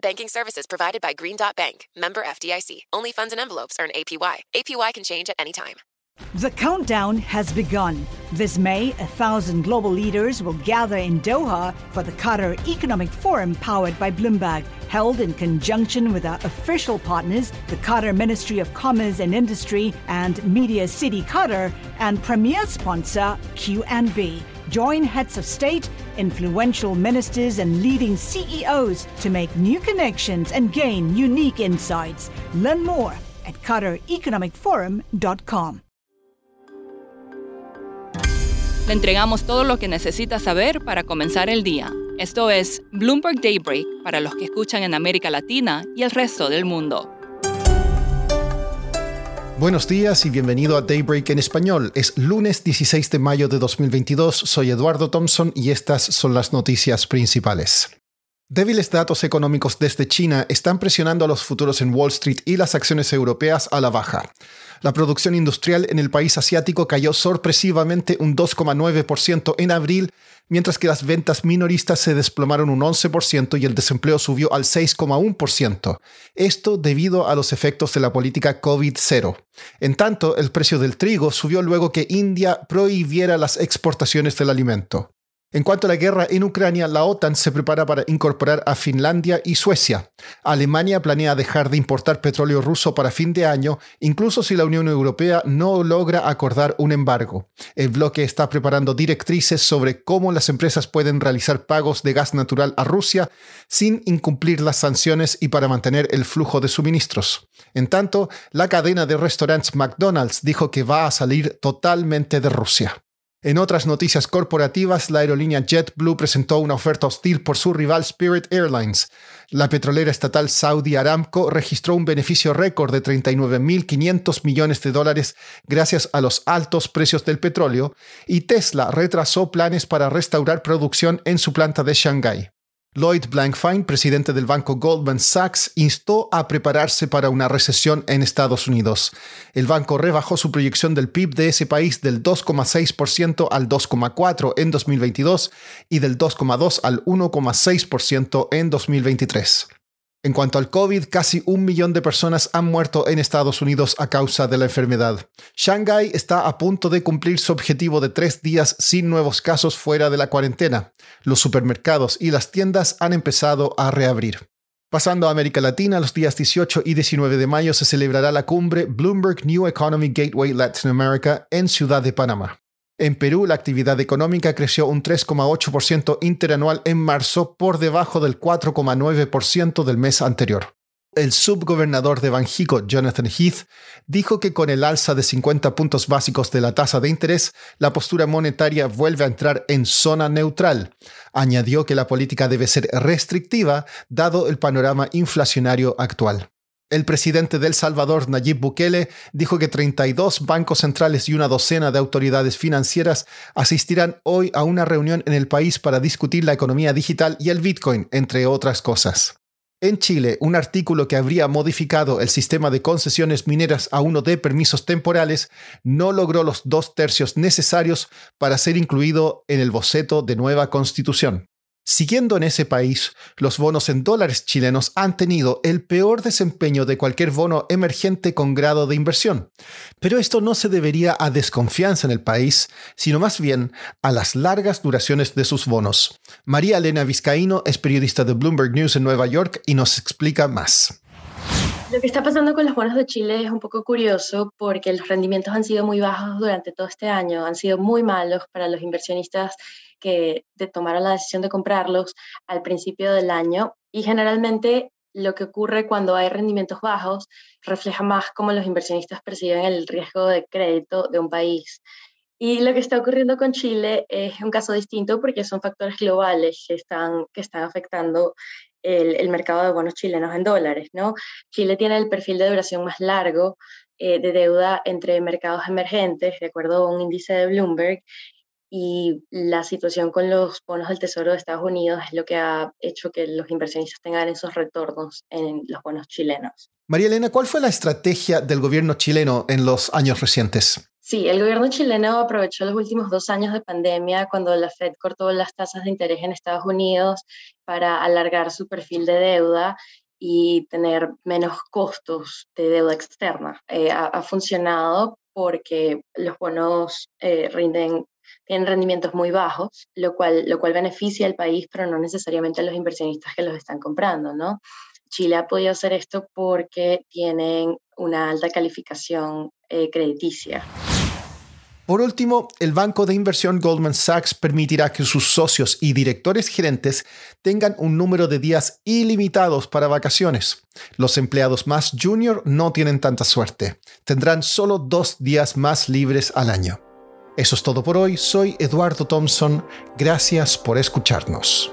Banking services provided by Green Dot Bank, member FDIC. Only funds and envelopes earn APY. APY can change at any time. The countdown has begun. This May, a thousand global leaders will gather in Doha for the Qatar Economic Forum powered by Bloomberg, held in conjunction with our official partners, the Qatar Ministry of Commerce and Industry and Media City Qatar, and premier sponsor QNB. Join heads of state, influential ministers, and leading CEOs to make new connections and gain unique insights. Learn more at QatarEconomicForum.com. Le entregamos todo lo que necesita saber para comenzar el día. Esto es Bloomberg Daybreak para los que escuchan en América Latina y el resto del mundo. Buenos días y bienvenido a Daybreak en español. Es lunes 16 de mayo de 2022. Soy Eduardo Thompson y estas son las noticias principales. Débiles datos económicos desde China están presionando a los futuros en Wall Street y las acciones europeas a la baja. La producción industrial en el país asiático cayó sorpresivamente un 2,9% en abril, mientras que las ventas minoristas se desplomaron un 11% y el desempleo subió al 6,1%. Esto debido a los efectos de la política COVID-0. En tanto, el precio del trigo subió luego que India prohibiera las exportaciones del alimento. En cuanto a la guerra en Ucrania, la OTAN se prepara para incorporar a Finlandia y Suecia. Alemania planea dejar de importar petróleo ruso para fin de año, incluso si la Unión Europea no logra acordar un embargo. El bloque está preparando directrices sobre cómo las empresas pueden realizar pagos de gas natural a Rusia sin incumplir las sanciones y para mantener el flujo de suministros. En tanto, la cadena de restaurantes McDonald's dijo que va a salir totalmente de Rusia. En otras noticias corporativas, la aerolínea JetBlue presentó una oferta hostil por su rival Spirit Airlines. La petrolera estatal Saudi Aramco registró un beneficio récord de 39.500 millones de dólares gracias a los altos precios del petróleo, y Tesla retrasó planes para restaurar producción en su planta de Shanghái. Lloyd Blankfein, presidente del banco Goldman Sachs, instó a prepararse para una recesión en Estados Unidos. El banco rebajó su proyección del PIB de ese país del 2,6% al 2,4% en 2022 y del 2,2% al 1,6% en 2023. En cuanto al COVID, casi un millón de personas han muerto en Estados Unidos a causa de la enfermedad. Shanghai está a punto de cumplir su objetivo de tres días sin nuevos casos fuera de la cuarentena. Los supermercados y las tiendas han empezado a reabrir. Pasando a América Latina, los días 18 y 19 de mayo se celebrará la cumbre Bloomberg New Economy Gateway Latin America en Ciudad de Panamá. En Perú, la actividad económica creció un 3,8% interanual en marzo, por debajo del 4,9% del mes anterior. El subgobernador de Banjico, Jonathan Heath, dijo que con el alza de 50 puntos básicos de la tasa de interés, la postura monetaria vuelve a entrar en zona neutral. Añadió que la política debe ser restrictiva, dado el panorama inflacionario actual. El presidente de El Salvador, Nayib Bukele, dijo que 32 bancos centrales y una docena de autoridades financieras asistirán hoy a una reunión en el país para discutir la economía digital y el Bitcoin, entre otras cosas. En Chile, un artículo que habría modificado el sistema de concesiones mineras a uno de permisos temporales no logró los dos tercios necesarios para ser incluido en el boceto de nueva constitución. Siguiendo en ese país, los bonos en dólares chilenos han tenido el peor desempeño de cualquier bono emergente con grado de inversión. Pero esto no se debería a desconfianza en el país, sino más bien a las largas duraciones de sus bonos. María Elena Vizcaíno es periodista de Bloomberg News en Nueva York y nos explica más. Lo que está pasando con los bonos de Chile es un poco curioso porque los rendimientos han sido muy bajos durante todo este año, han sido muy malos para los inversionistas que tomaron la decisión de comprarlos al principio del año y generalmente lo que ocurre cuando hay rendimientos bajos refleja más cómo los inversionistas perciben el riesgo de crédito de un país. Y lo que está ocurriendo con Chile es un caso distinto porque son factores globales que están, que están afectando el, mercado de bonos chilenos en dólares. ¿no? Chile tiene el perfil de duración más largo eh, de deuda entre mercados emergentes, de acuerdo a un índice de Bloomberg, y la situación con los bonos del Tesoro de Estados Unidos es lo que ha hecho que los inversionistas tengan esos retornos en los bonos chilenos. María Elena, ¿cuál fue la estrategia del gobierno chileno en los años recientes? Sí, el gobierno chileno aprovechó los últimos dos años de pandemia cuando la Fed cortó las tasas de interés en Estados Unidos para alargar su perfil de deuda y tener menos costos de deuda externa. Eh, ha, funcionado porque los bonos eh, rinden tienen rendimientos muy bajos, lo cual, lo cual beneficia al país, pero no necesariamente a los inversionistas que los están comprando, ¿no? Chile ha podido hacer esto porque tienen una alta calificación eh, crediticia. Por último, el banco de inversión Goldman Sachs permitirá que sus socios y directores gerentes tengan un número de días ilimitados para vacaciones. Los empleados más junior no tienen tanta suerte. Tendrán solo dos días más libres al año. Eso es todo por hoy. Soy Eduardo Thompson. Gracias por escucharnos.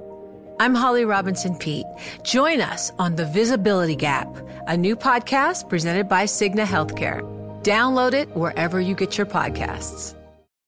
I'm Holly Robinson Pete. Join us on The Visibility Gap, a new podcast presented by Cigna Healthcare. Download it wherever you get your podcasts.